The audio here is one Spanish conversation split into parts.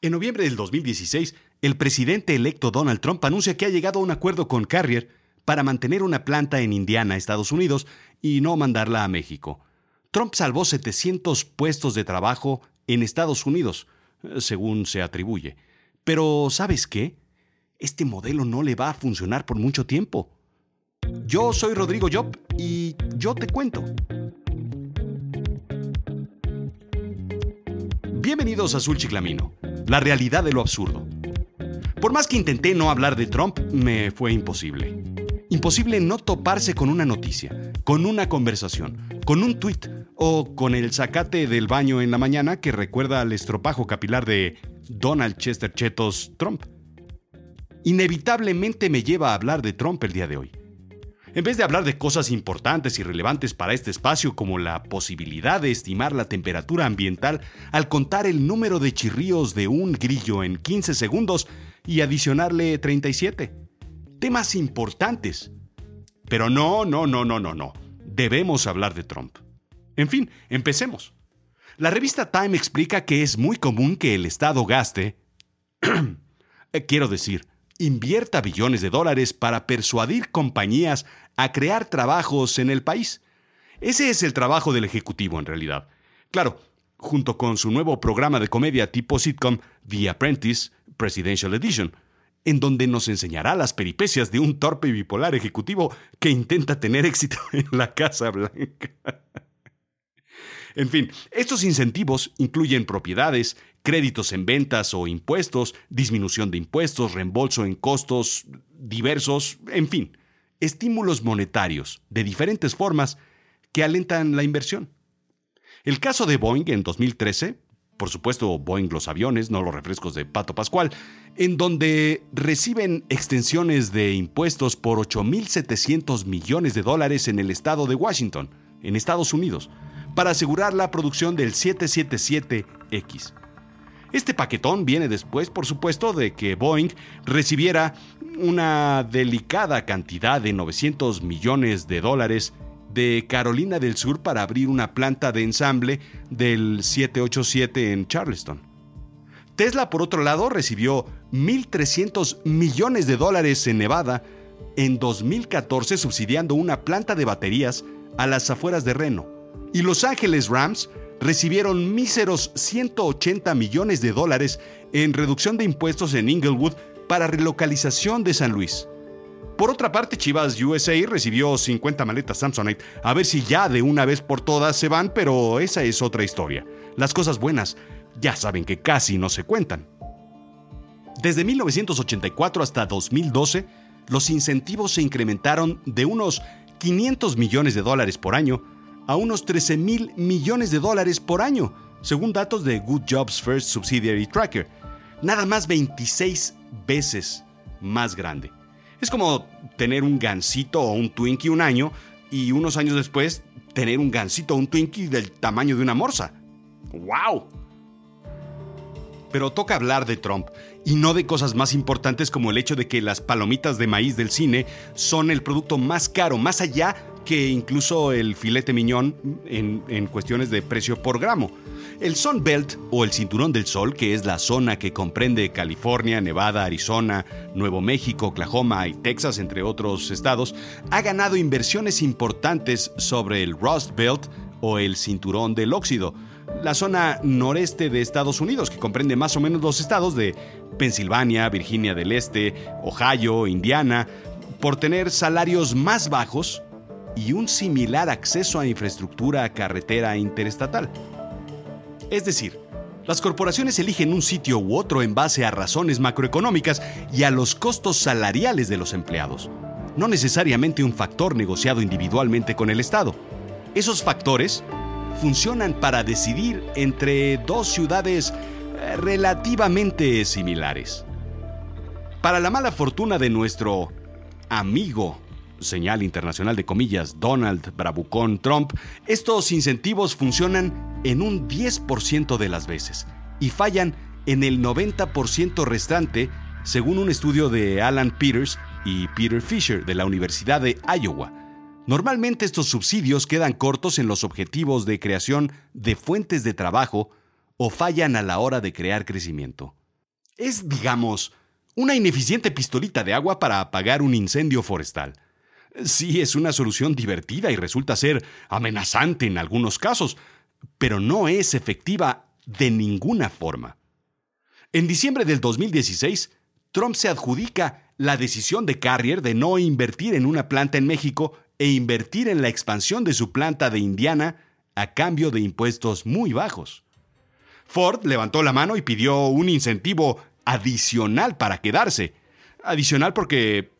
En noviembre del 2016, el presidente electo Donald Trump anuncia que ha llegado a un acuerdo con Carrier para mantener una planta en Indiana, Estados Unidos, y no mandarla a México. Trump salvó 700 puestos de trabajo en Estados Unidos, según se atribuye. Pero, ¿sabes qué? Este modelo no le va a funcionar por mucho tiempo. Yo soy Rodrigo Job y yo te cuento. Bienvenidos a Azul Chiclamino la realidad de lo absurdo. Por más que intenté no hablar de Trump, me fue imposible. Imposible no toparse con una noticia, con una conversación, con un tuit o con el zacate del baño en la mañana que recuerda al estropajo capilar de Donald Chester Chetos Trump. Inevitablemente me lleva a hablar de Trump el día de hoy. En vez de hablar de cosas importantes y relevantes para este espacio como la posibilidad de estimar la temperatura ambiental al contar el número de chirríos de un grillo en 15 segundos y adicionarle 37. Temas importantes. Pero no, no, no, no, no, no. Debemos hablar de Trump. En fin, empecemos. La revista Time explica que es muy común que el Estado gaste, quiero decir, invierta billones de dólares para persuadir compañías a crear trabajos en el país. Ese es el trabajo del Ejecutivo en realidad. Claro, junto con su nuevo programa de comedia tipo sitcom The Apprentice Presidential Edition, en donde nos enseñará las peripecias de un torpe y bipolar ejecutivo que intenta tener éxito en la Casa Blanca. En fin, estos incentivos incluyen propiedades, créditos en ventas o impuestos, disminución de impuestos, reembolso en costos diversos, en fin, estímulos monetarios de diferentes formas que alentan la inversión. El caso de Boeing en 2013, por supuesto Boeing los aviones, no los refrescos de Pato Pascual, en donde reciben extensiones de impuestos por 8.700 millones de dólares en el estado de Washington, en Estados Unidos, para asegurar la producción del 777X. Este paquetón viene después, por supuesto, de que Boeing recibiera una delicada cantidad de 900 millones de dólares de Carolina del Sur para abrir una planta de ensamble del 787 en Charleston. Tesla, por otro lado, recibió 1.300 millones de dólares en Nevada en 2014 subsidiando una planta de baterías a las afueras de Reno y Los Ángeles Rams recibieron míseros 180 millones de dólares en reducción de impuestos en Inglewood para relocalización de San Luis. Por otra parte, Chivas USA recibió 50 maletas Samsonite. A ver si ya de una vez por todas se van, pero esa es otra historia. Las cosas buenas ya saben que casi no se cuentan. Desde 1984 hasta 2012, los incentivos se incrementaron de unos 500 millones de dólares por año a unos 13 mil millones de dólares por año, según datos de Good Jobs First Subsidiary Tracker. Nada más 26 veces más grande. Es como tener un gansito o un Twinkie un año y unos años después tener un gansito o un Twinkie del tamaño de una morsa. ¡Wow! Pero toca hablar de Trump y no de cosas más importantes como el hecho de que las palomitas de maíz del cine son el producto más caro, más allá que incluso el filete miñón en, cuestiones de precio por gramo. El Sun Belt o el Cinturón del Sol, que es la zona que comprende California, Nevada, Arizona, Nuevo México, Oklahoma y Texas, entre otros estados, ha ganado inversiones importantes sobre el Rust Belt o el Cinturón del Óxido, la zona noreste de Estados Unidos, que comprende más o menos los estados de Pensilvania, Virginia del Este, Ohio, Indiana, por tener salarios más bajos y un similar acceso a infraestructura carretera interestatal. Es decir, las corporaciones eligen un sitio u otro en base a razones macroeconómicas y a los costos salariales de los empleados, no necesariamente un factor negociado individualmente con el Estado. Esos factores funcionan para decidir entre dos ciudades eh, relativamente similares. Para la mala fortuna de nuestro amigo señal internacional de comillas, Donald Bravucón Trump, estos incentivos funcionan en un 10% de las veces y fallan en el 90% restante, según un estudio de Alan Peters y Peter Fisher de la Universidad de Iowa. Normalmente estos subsidios quedan cortos en los objetivos de creación de fuentes de trabajo o fallan a la hora de crear crecimiento. Es, digamos, una ineficiente pistolita de agua para apagar un incendio forestal. Sí, es una solución divertida y resulta ser amenazante en algunos casos, pero no es efectiva de ninguna forma. En diciembre del 2016, Trump se adjudica la decisión de Carrier de no invertir en una planta en México e invertir en la expansión de su planta de Indiana a cambio de impuestos muy bajos. Ford levantó la mano y pidió un incentivo adicional para quedarse. Adicional porque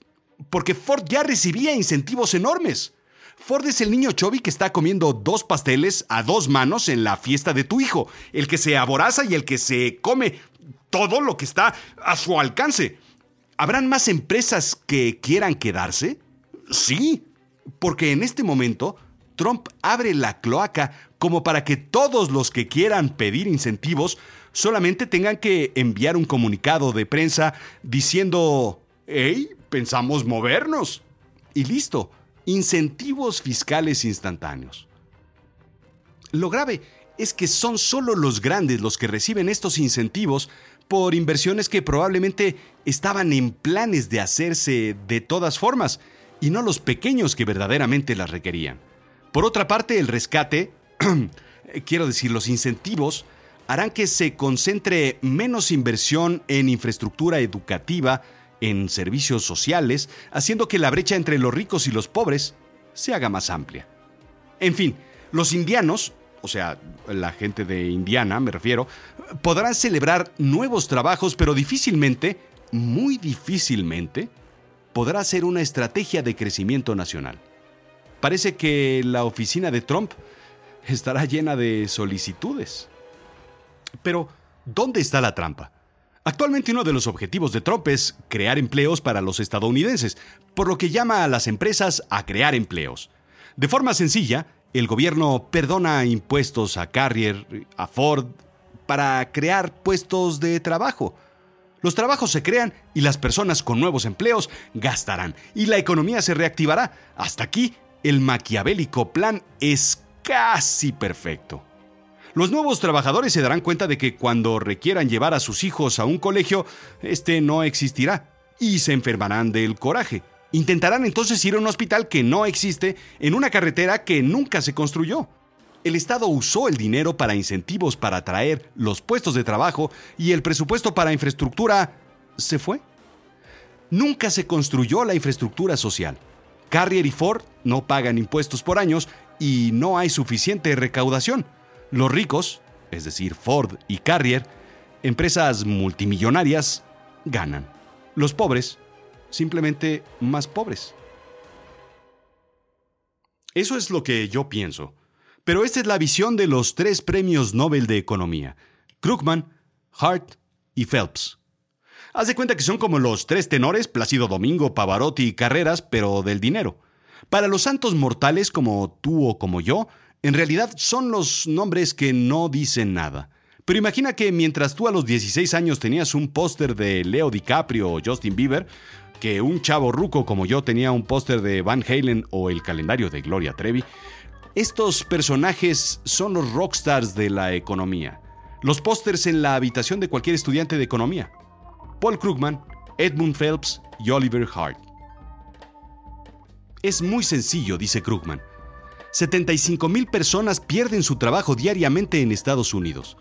porque Ford ya recibía incentivos enormes. Ford es el niño Chovy que está comiendo dos pasteles a dos manos en la fiesta de tu hijo, el que se aboraza y el que se come todo lo que está a su alcance. ¿Habrán más empresas que quieran quedarse? Sí, porque en este momento Trump abre la cloaca como para que todos los que quieran pedir incentivos solamente tengan que enviar un comunicado de prensa diciendo, hey, pensamos movernos. Y listo, incentivos fiscales instantáneos. Lo grave es que son solo los grandes los que reciben estos incentivos por inversiones que probablemente estaban en planes de hacerse de todas formas, y no los pequeños que verdaderamente las requerían. Por otra parte, el rescate, quiero decir, los incentivos, harán que se concentre menos inversión en infraestructura educativa, en servicios sociales, haciendo que la brecha entre los ricos y los pobres se haga más amplia. En fin, los indianos, o sea, la gente de Indiana me refiero, podrán celebrar nuevos trabajos, pero difícilmente, muy difícilmente, podrá ser una estrategia de crecimiento nacional. Parece que la oficina de Trump estará llena de solicitudes. Pero, ¿dónde está la trampa? Actualmente uno de los objetivos de Trump es crear empleos para los estadounidenses, por lo que llama a las empresas a crear empleos. De forma sencilla, el gobierno perdona impuestos a Carrier, a Ford, para crear puestos de trabajo. Los trabajos se crean y las personas con nuevos empleos gastarán y la economía se reactivará. Hasta aquí, el maquiavélico plan es casi perfecto. Los nuevos trabajadores se darán cuenta de que cuando requieran llevar a sus hijos a un colegio, este no existirá y se enfermarán del coraje. Intentarán entonces ir a un hospital que no existe en una carretera que nunca se construyó. El Estado usó el dinero para incentivos para atraer los puestos de trabajo y el presupuesto para infraestructura se fue. Nunca se construyó la infraestructura social. Carrier y Ford no pagan impuestos por años y no hay suficiente recaudación. Los ricos, es decir, Ford y Carrier, empresas multimillonarias, ganan. Los pobres, simplemente más pobres. Eso es lo que yo pienso. Pero esta es la visión de los tres premios Nobel de Economía, Krugman, Hart y Phelps. Haz de cuenta que son como los tres tenores, Plácido Domingo, Pavarotti y Carreras, pero del dinero. Para los santos mortales como tú o como yo, en realidad son los nombres que no dicen nada. Pero imagina que mientras tú a los 16 años tenías un póster de Leo DiCaprio o Justin Bieber, que un chavo ruco como yo tenía un póster de Van Halen o el calendario de Gloria Trevi, estos personajes son los rockstars de la economía. Los pósters en la habitación de cualquier estudiante de economía. Paul Krugman, Edmund Phelps y Oliver Hart. Es muy sencillo, dice Krugman. 75 mil personas pierden su trabajo diariamente en Estados Unidos.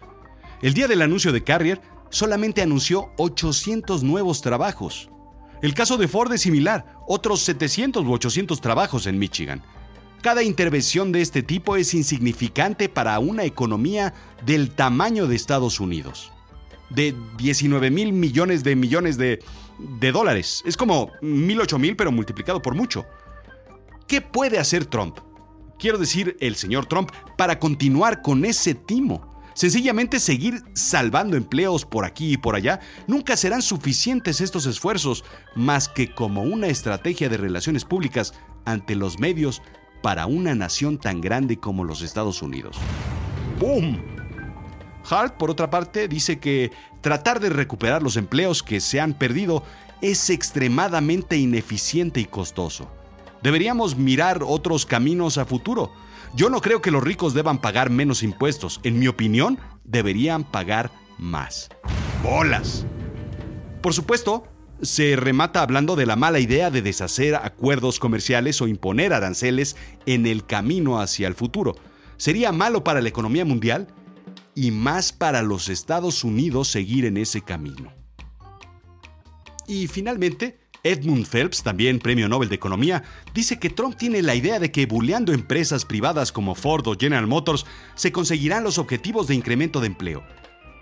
El día del anuncio de Carrier, solamente anunció 800 nuevos trabajos. El caso de Ford es similar, otros 700 u 800 trabajos en Michigan. Cada intervención de este tipo es insignificante para una economía del tamaño de Estados Unidos. De 19 mil millones de millones de, de dólares. Es como mil ocho mil, pero multiplicado por mucho. ¿Qué puede hacer Trump? Quiero decir el señor Trump, para continuar con ese timo. Sencillamente seguir salvando empleos por aquí y por allá, nunca serán suficientes estos esfuerzos más que como una estrategia de relaciones públicas ante los medios para una nación tan grande como los Estados Unidos. ¡Boom! Hart, por otra parte, dice que tratar de recuperar los empleos que se han perdido es extremadamente ineficiente y costoso. Deberíamos mirar otros caminos a futuro. Yo no creo que los ricos deban pagar menos impuestos. En mi opinión, deberían pagar más. ¡Bolas! Por supuesto, se remata hablando de la mala idea de deshacer acuerdos comerciales o imponer aranceles en el camino hacia el futuro. Sería malo para la economía mundial y más para los Estados Unidos seguir en ese camino. Y finalmente, Edmund Phelps, también premio Nobel de Economía, dice que Trump tiene la idea de que bulleando empresas privadas como Ford o General Motors se conseguirán los objetivos de incremento de empleo.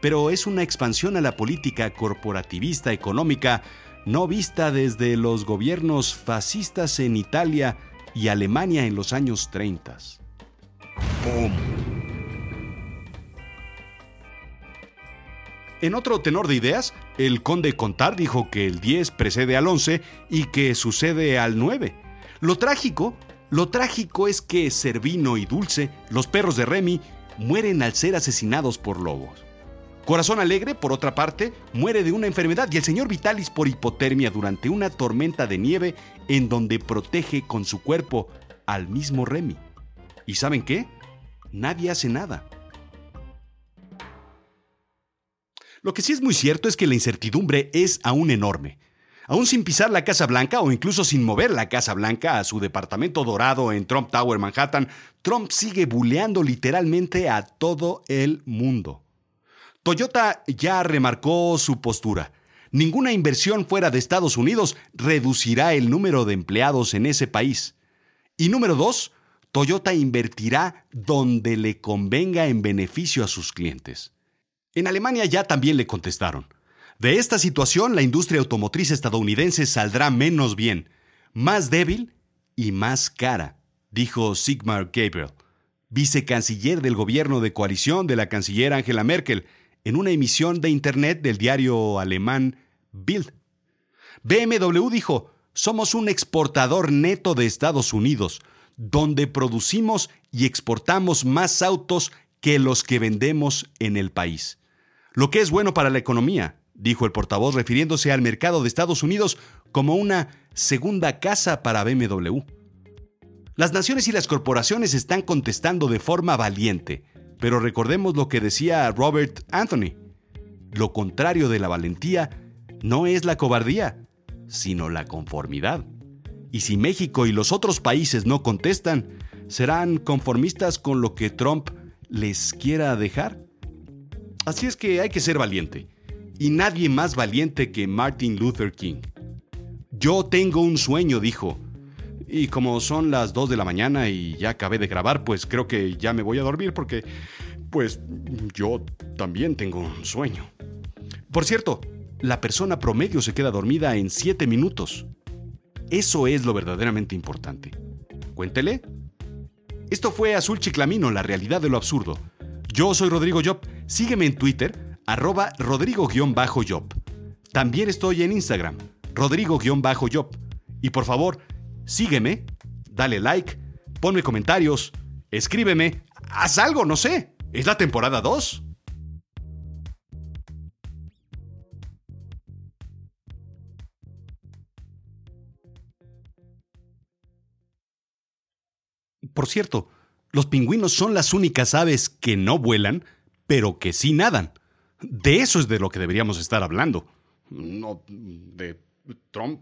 Pero es una expansión a la política corporativista económica no vista desde los gobiernos fascistas en Italia y Alemania en los años 30. En otro tenor de ideas, el conde Contar dijo que el 10 precede al 11 y que sucede al 9. Lo trágico, lo trágico es que Servino y Dulce, los perros de Remy, mueren al ser asesinados por lobos. Corazón Alegre, por otra parte, muere de una enfermedad y el señor Vitalis por hipotermia durante una tormenta de nieve en donde protege con su cuerpo al mismo Remy. ¿Y saben qué? Nadie hace nada. Lo que sí es muy cierto es que la incertidumbre es aún enorme. Aún sin pisar la Casa Blanca o incluso sin mover la Casa Blanca a su departamento dorado en Trump Tower, Manhattan, Trump sigue buleando literalmente a todo el mundo. Toyota ya remarcó su postura. Ninguna inversión fuera de Estados Unidos reducirá el número de empleados en ese país. Y número dos, Toyota invertirá donde le convenga en beneficio a sus clientes. En Alemania ya también le contestaron. De esta situación la industria automotriz estadounidense saldrá menos bien, más débil y más cara, dijo Sigmar Gabriel, vicecanciller del gobierno de coalición de la canciller Angela Merkel, en una emisión de Internet del diario alemán Bild. BMW dijo, somos un exportador neto de Estados Unidos, donde producimos y exportamos más autos que los que vendemos en el país. Lo que es bueno para la economía, dijo el portavoz refiriéndose al mercado de Estados Unidos como una segunda casa para BMW. Las naciones y las corporaciones están contestando de forma valiente pero recordemos lo que decía Robert Anthony. Lo contrario de la valentía no es la cobardía, sino la conformidad. Y si México y los otros países no contestan, serán conformistas con lo que Trump les quiera dejar. Así es que hay que ser valiente. Y nadie más valiente que Martin Luther King. Yo tengo un sueño, dijo. Y como son las 2 de la mañana y ya acabé de grabar, pues creo que ya me voy a dormir porque, pues, yo también tengo un sueño. Por cierto, la persona promedio se queda dormida en 7 minutos. Eso es lo verdaderamente importante. Cuéntele. Esto fue Azul Chiclamino, la realidad de lo absurdo. Yo soy Rodrigo Job. Sígueme en Twitter, arroba rodrigo-job. También estoy en Instagram, rodrigo-job. Y por favor, sígueme, dale like, ponme comentarios, escríbeme, haz algo, no sé. Es la temporada 2. Por cierto, los pingüinos son las únicas aves que no vuelan, pero que sí nadan. De eso es de lo que deberíamos estar hablando. No de Trump